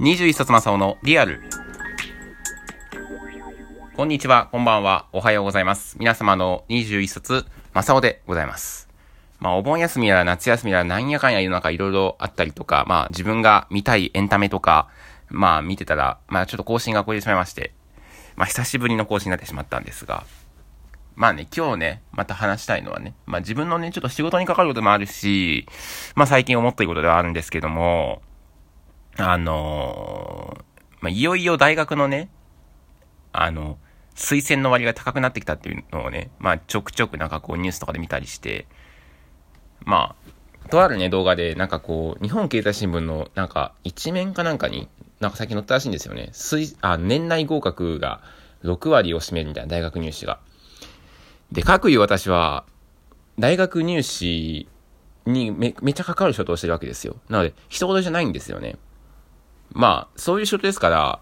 21冊正雄のリアル。こんにちは、こんばんは、おはようございます。皆様の21冊正雄でございます。まあ、お盆休みやら夏休みやらなんやかんや世の中いろいろあったりとか、まあ、自分が見たいエンタメとか、まあ、見てたら、まあ、ちょっと更新が超えてしまいまして、まあ、久しぶりの更新になってしまったんですが、まあね、今日ね、また話したいのはね、まあ自分のね、ちょっと仕事にかかることもあるし、まあ最近思っていることではあるんですけども、あのー、まあいよいよ大学のね、あの、推薦の割が高くなってきたっていうのをね、まあちょくちょくなんかこうニュースとかで見たりして、まあ、とあるね、動画で、なんかこう、日本経済新聞のなんか一面かなんかに、なんか最近載ったらしいんですよね。推、あ、年内合格が6割を占めるみたいな大学入試が。で、各いう私は、大学入試にめ、めっちゃかかる仕事をしてるわけですよ。なので、一言じゃないんですよね。まあ、そういう仕事ですから、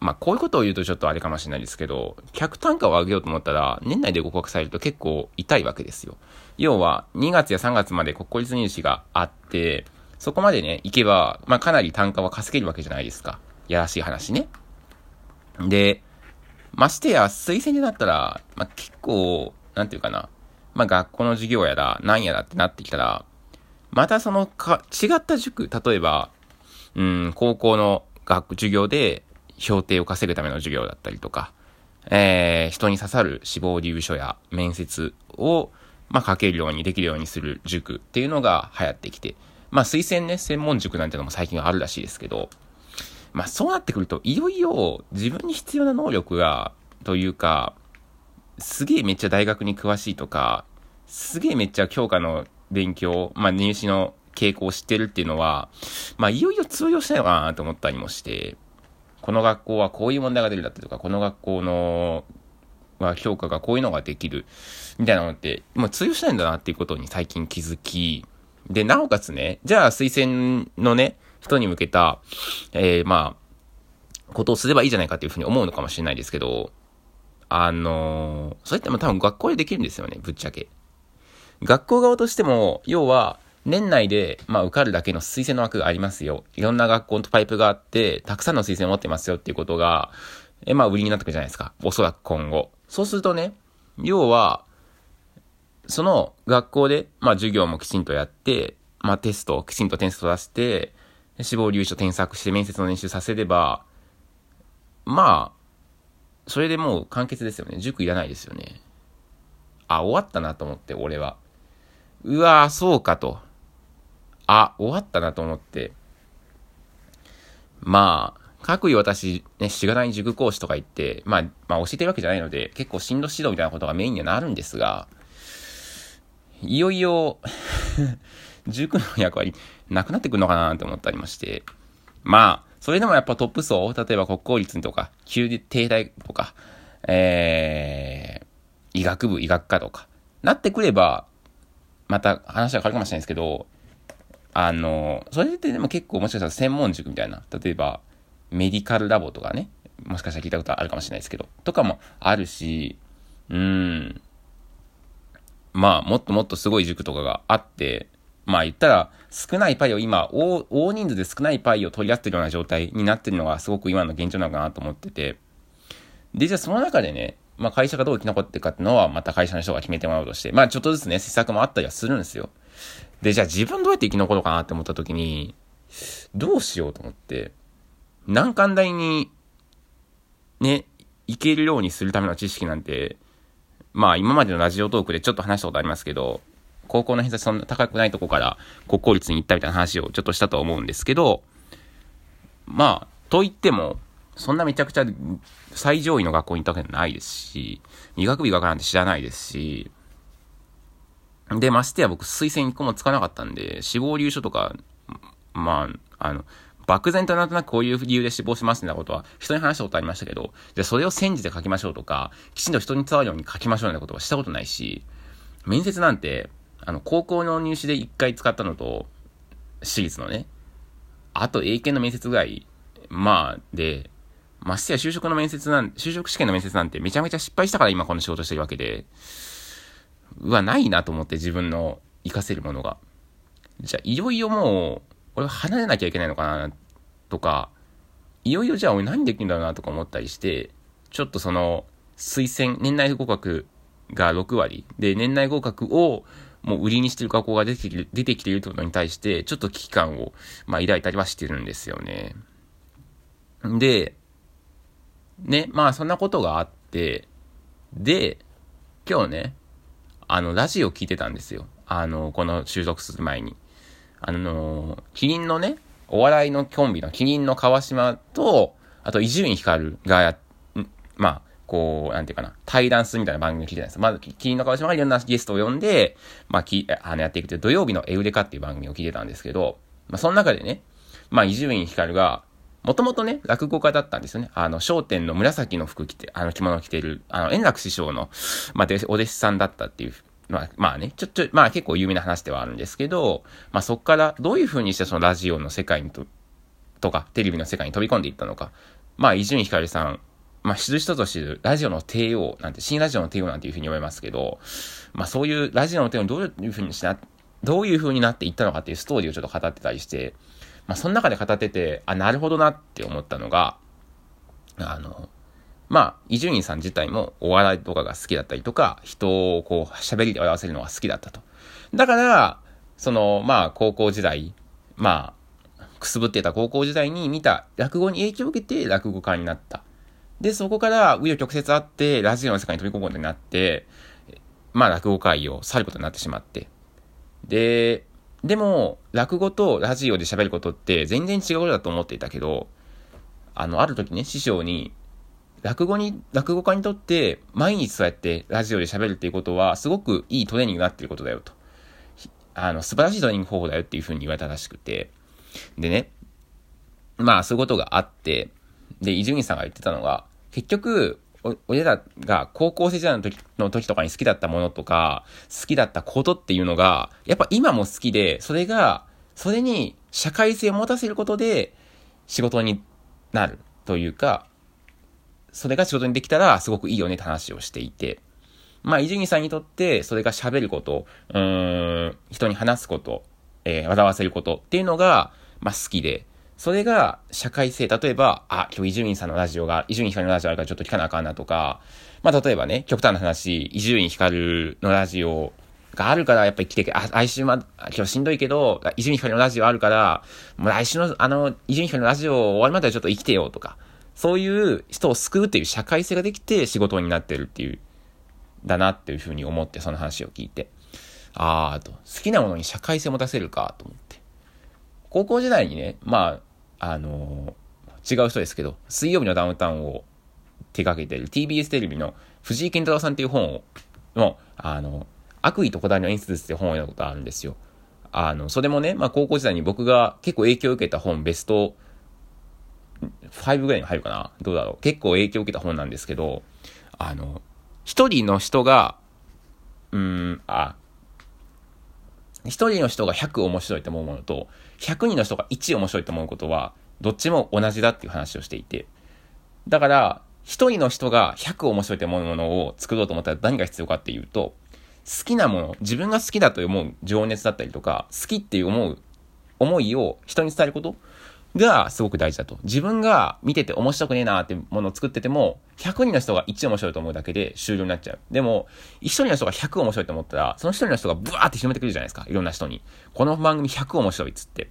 まあ、こういうことを言うとちょっとあれかもしれないですけど、客単価を上げようと思ったら、年内で合格されると結構痛いわけですよ。要は、2月や3月まで国公立入試があって、そこまでね、行けば、まあ、かなり単価は稼げるわけじゃないですか。やらしい話ね。で、ましてや、推薦でなったら、まあ、結構、なんていうかな、まあ、学校の授業やら、なんやらってなってきたら、またそのか、違った塾、例えば、うん、高校の学授業で、評定を稼ぐための授業だったりとか、えー、人に刺さる志望理由書や面接を、まあ、書けるようにできるようにする塾っていうのが流行ってきて、まあ、推薦ね、専門塾なんてのも最近はあるらしいですけど、まあ、そうなってくると、いよいよ自分に必要な能力が、というか、すげえめっちゃ大学に詳しいとか、すげえめっちゃ教科の勉強、まあ入試の傾向を知ってるっていうのは、まあいよいよ通用しないのかなと思ったりもして、この学校はこういう問題が出るだったりとか、この学校の、は評価がこういうのができる、みたいなのって、もう通用しないんだなっていうことに最近気づき、で、なおかつね、じゃあ推薦のね、人に向けた、えー、まあ、ことをすればいいじゃないかっていうふうに思うのかもしれないですけど、あのー、それっても多分学校でできるんですよね、ぶっちゃけ。学校側としても、要は、年内で、まあ、受かるだけの推薦の枠がありますよ。いろんな学校とパイプがあって、たくさんの推薦を持ってますよっていうことが、え、まあ、売りになってくるじゃないですか。おそらく今後。そうするとね、要は、その学校で、まあ、授業もきちんとやって、まあ、テストきちんと点数を出して、志望留置を添削して面接の練習させれば、まあ、それでもう完結ですよね。塾いらないですよね。あ、終わったなと思って、俺は。うわぁそうかと。あ、終わったなと思って。まあ、各位私、ね、しがない塾講師とか言って、まあ、まあ教えてるわけじゃないので、結構進路指導みたいなことがメインにはなるんですが、いよいよ 塾の役割、なくなってくるのかなと思ったりまして、まあ、それでもやっぱトップ層、例えば国公立とか、旧帝大とか、えー、医学部、医学科とか、なってくれば、また話は変わるかもしれないですけど、あの、それってでも結構もしかしたら専門塾みたいな、例えば、メディカルラボとかね、もしかしたら聞いたことあるかもしれないですけど、とかもあるし、うん、まあ、もっともっとすごい塾とかがあって、まあ言ったら、少ないパイを今、大、大人数で少ないパイを取り合ってるような状態になってるのがすごく今の現状なのかなと思ってて。で、じゃあその中でね、まあ会社がどう生き残っていくかっていうのは、また会社の人が決めてもらうとして、まあちょっとずつね、施策もあったりはするんですよ。で、じゃあ自分どうやって生き残ろうかなって思った時に、どうしようと思って、難関大に、ね、行けるようにするための知識なんて、まあ今までのラジオトークでちょっと話したことありますけど、高校の偏差値そんな高くないとこから国公立に行ったみたいな話をちょっとしたと思うんですけど、まあ、と言っても、そんなめちゃくちゃ最上位の学校に行ったわけじゃないですし、医学部医学なんて知らないですし、で、ましてや僕推薦1個もつかなかったんで、死亡理由書とか、まあ、あの、漠然となんとなくこういう理由で死亡しますみたいなことは人に話したことありましたけど、じゃあそれを戦時で書きましょうとか、きちんと人に伝わるように書きましょうみたいなことはしたことないし、面接なんて、あの、高校の入試で一回使ったのと、私立のね、あと英検の面接ぐらい、まあ、で、ましてや就職の面接なん、就職試験の面接なんてめちゃめちゃ失敗したから今この仕事してるわけで、うわ、ないなと思って自分の活かせるものが。じゃあ、いよいよもう、俺は離れなきゃいけないのかな、とか、いよいよじゃあ俺何できるんだろうなとか思ったりして、ちょっとその、推薦、年内合格が6割。で、年内合格をもう売りにしてる学校が出てきてる、出てきているってことに対して、ちょっと危機感を、まあ、抱いたりはしてるんですよね。で、ね、まあそんなことがあって、で、今日ね、あの、ラジオ聞いてたんですよ。あの、この収録する前に。あの、キリンのね、お笑いのコンビのキリンの川島と、あと伊集院光がや、まあ、こう、なんていうかな、対談するみたいな番組を聞いてたんです。まず、キリンの川島がいろんなゲストを呼んで、まあ、き、あの、やっていくという土曜日のエウレカっていう番組を聞いてたんですけど、まあ、その中でね、まあ、伊集院光が、もともとね、落語家だったんですよね。あの、商店の紫の服着て、あの、着物着てる、あの、円楽師匠の、まあ、お弟子さんだったっていう、まあ、まあね、ちょっと、まあ結構有名な話ではあるんですけど、まあそっからどういう風にしてそのラジオの世界にと、とか、テレビの世界に飛び込んでいったのか。まあ、伊集院光さん、まあ、知る人ぞ知る、ラジオの帝王なんて、新ラジオの帝王なんていう風に思いますけど、まあそういうラジオの帝王にどういう風にしな、どういう風になっていったのかっていうストーリーをちょっと語ってたりして、まあ、その中で語ってて、あ、なるほどなって思ったのが、あの、まあ、伊集院さん自体もお笑いとかが好きだったりとか、人をこう、喋りで笑わせるのが好きだったと。だから、その、まあ、高校時代、まあ、くすぶってた高校時代に見た落語に影響を受けて落語家になった。で、そこから、紆余曲折あって、ラジオの世界に飛び込むことになって、まあ、落語会を去ることになってしまって。で、でも、落語とラジオで喋ることって全然違うことだと思っていたけど、あの、ある時ね、師匠に、落語に、落語家にとって毎日そうやってラジオで喋るっていうことはすごくいいトレーニングになってることだよと。あの、素晴らしいトレーニング方法だよっていうふうに言われたらしくて。でね、まあそういうことがあって、で、伊集院さんが言ってたのが、結局、俺らが高校生時代の時の時とかに好きだったものとか、好きだったことっていうのが、やっぱ今も好きで、それが、それに社会性を持たせることで仕事になるというか、それが仕事にできたらすごくいいよねって話をしていて、まあ、伊集院さんにとって、それが喋ること、うん、人に話すこと、えー、笑わせることっていうのが、まあ、好きで、それが社会性、例えば、あ、今日伊集院さんのラジオが、伊集院光のラジオあるからちょっと聞かなあかんなとか、まあ例えばね、極端な話、伊集院光のラジオがあるからやっぱり来て、あ、来週ま、今日しんどいけど、伊集院光のラジオあるから、もう来週のあの、伊集院光のラジオ終わりまではちょっと生きてよとか、そういう人を救うっていう社会性ができて仕事になってるっていう、だなっていうふうに思ってその話を聞いて、あーと、好きなものに社会性を持たせるかと思って。高校時代にね、まあ、あのー、違う人ですけど、水曜日のダウンタウンを手掛けてる TBS テレビの藤井健太郎さんっていう本を、の、あの、悪意とこだわりの演出って本を読んだことあるんですよ。あの、それもね、まあ高校時代に僕が結構影響を受けた本、ベスト5ぐらいに入るかなどうだろう結構影響を受けた本なんですけど、あの、一人の人が、うん、あ、一人の人が100面白いと思うものと、100人の人が1面白いと思うことは、どっちも同じだっていう話をしていて。だから、1人の人が100面白いと思うものを作ろうと思ったら何が必要かっていうと、好きなもの、自分が好きだと思う情熱だったりとか、好きっていう思う思いを人に伝えることがすごく大事だと。自分が見てて面白くねえなーってものを作ってても、100人の人が1面白いと思うだけで終了になっちゃう。でも、1人の人が100面白いと思ったら、その1人の人がブワーって広めてくるじゃないですか。いろんな人に。この番組100面白いっつって。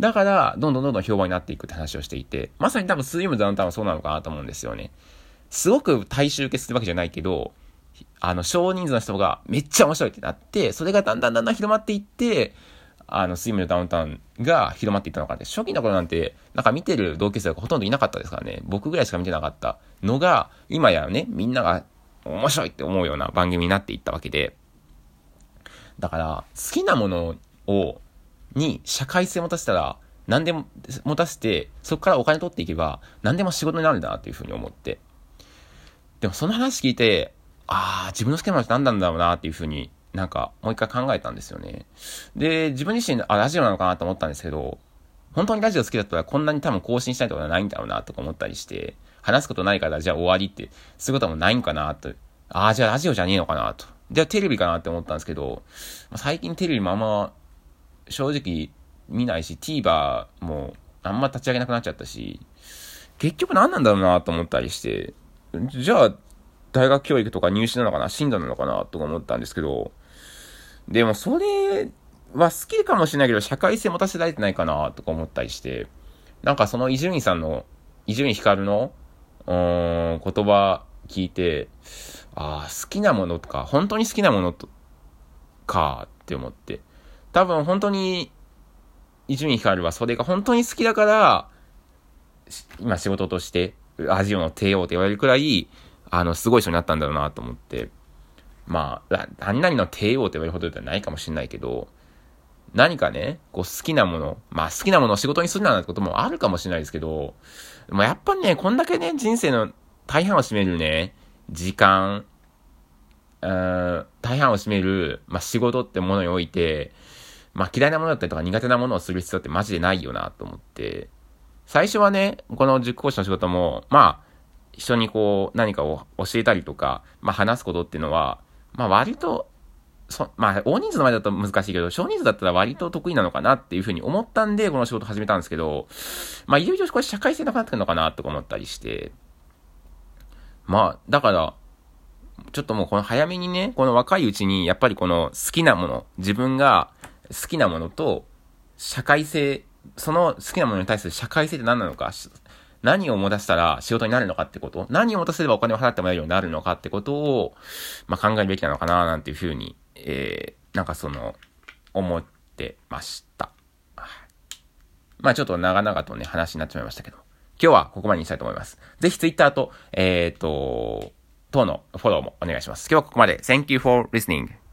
だから、どんどんどんどん評判になっていくって話をしていて、まさに多分水曜日ダウンタウンはそうなのかなと思うんですよね。すごく大衆受けするわけじゃないけど、あの、少人数の人がめっちゃ面白いってなって、それがだんだんだんだん広まっていって、あの、スイムのダウンタウンが広まっていったのかって、初期の頃なんて、なんか見てる同級生がほとんどいなかったですからね、僕ぐらいしか見てなかった。のが、今やね、みんなが面白いって思うような番組になっていったわけで、だから、好きなものを、に社会性を持たせたら、何でも持たせて、そこからお金取っていけば、何でも仕事になるんだなっていうふうに思って。でもその話聞いて、ああ、自分の好きなものって何なんだろうなっていうふうになんか、もう一回考えたんですよね。で、自分自身、あ、ラジオなのかなと思ったんですけど、本当にラジオ好きだったらこんなに多分更新したいってことはないんだろうなとか思ったりして、話すことないからじゃあ終わりって、そういうこともないんかなと。ああ、じゃあラジオじゃねえのかなと。じゃあテレビかなって思ったんですけど、最近テレビもあんま、正直見ないし、TVer もあんま立ち上げなくなっちゃったし、結局何なんだろうなと思ったりして、じゃあ、大学教育とか入試なのかな進路なのかなとか思ったんですけど、でもそれは好きかもしれないけど、社会性持たせられてないかなとか思ったりして、なんかその伊集院さんの、伊集院光の、うーん、言葉聞いて、ああ、好きなものとか、本当に好きなものと、かって思って。多分本当に、伊集院光はそれが本当に好きだから、今仕事として、アジオの帝王って言われるくらい、あの、すごい人になったんだろうなと思って。まあ、何々の帝王って言われるほどではないかもしれないけど、何かね、こう好きなもの、まあ好きなものを仕事にするなんてこともあるかもしれないですけど、まあやっぱね、こんだけね、人生の大半を占めるね、時間、うん、大半を占める、まあ仕事ってものにおいて、まあ嫌いなものだったりとか苦手なものをする必要ってマジでないよなと思って、最初はね、この塾講師の仕事も、まあ、一緒にこう何かを教えたりとか、まあ話すことっていうのは、まあ割とそ、まあ、大人数の前だと難しいけど、少人数だったら割と得意なのかなっていうふうに思ったんで、この仕事始めたんですけど、まあ、いよいよこれ社会性なくなってくるのかなとか思ったりして、まあ、だから、ちょっともうこの早めにね、この若いうちに、やっぱりこの好きなもの、自分が好きなものと、社会性、その好きなものに対する社会性って何なのか、何を持たせたら仕事になるのかってこと、何を持たせればお金を払ってもらえるようになるのかってことを、まあ、考えるべきなのかな、なんていうふうにえー、なんかその、思ってました。まあちょっと長々とね、話になってしまいましたけど、今日はここまでにしたいと思います。ぜひ Twitter と、えっ、ー、と、等のフォローもお願いします。今日はここまで。Thank you for listening.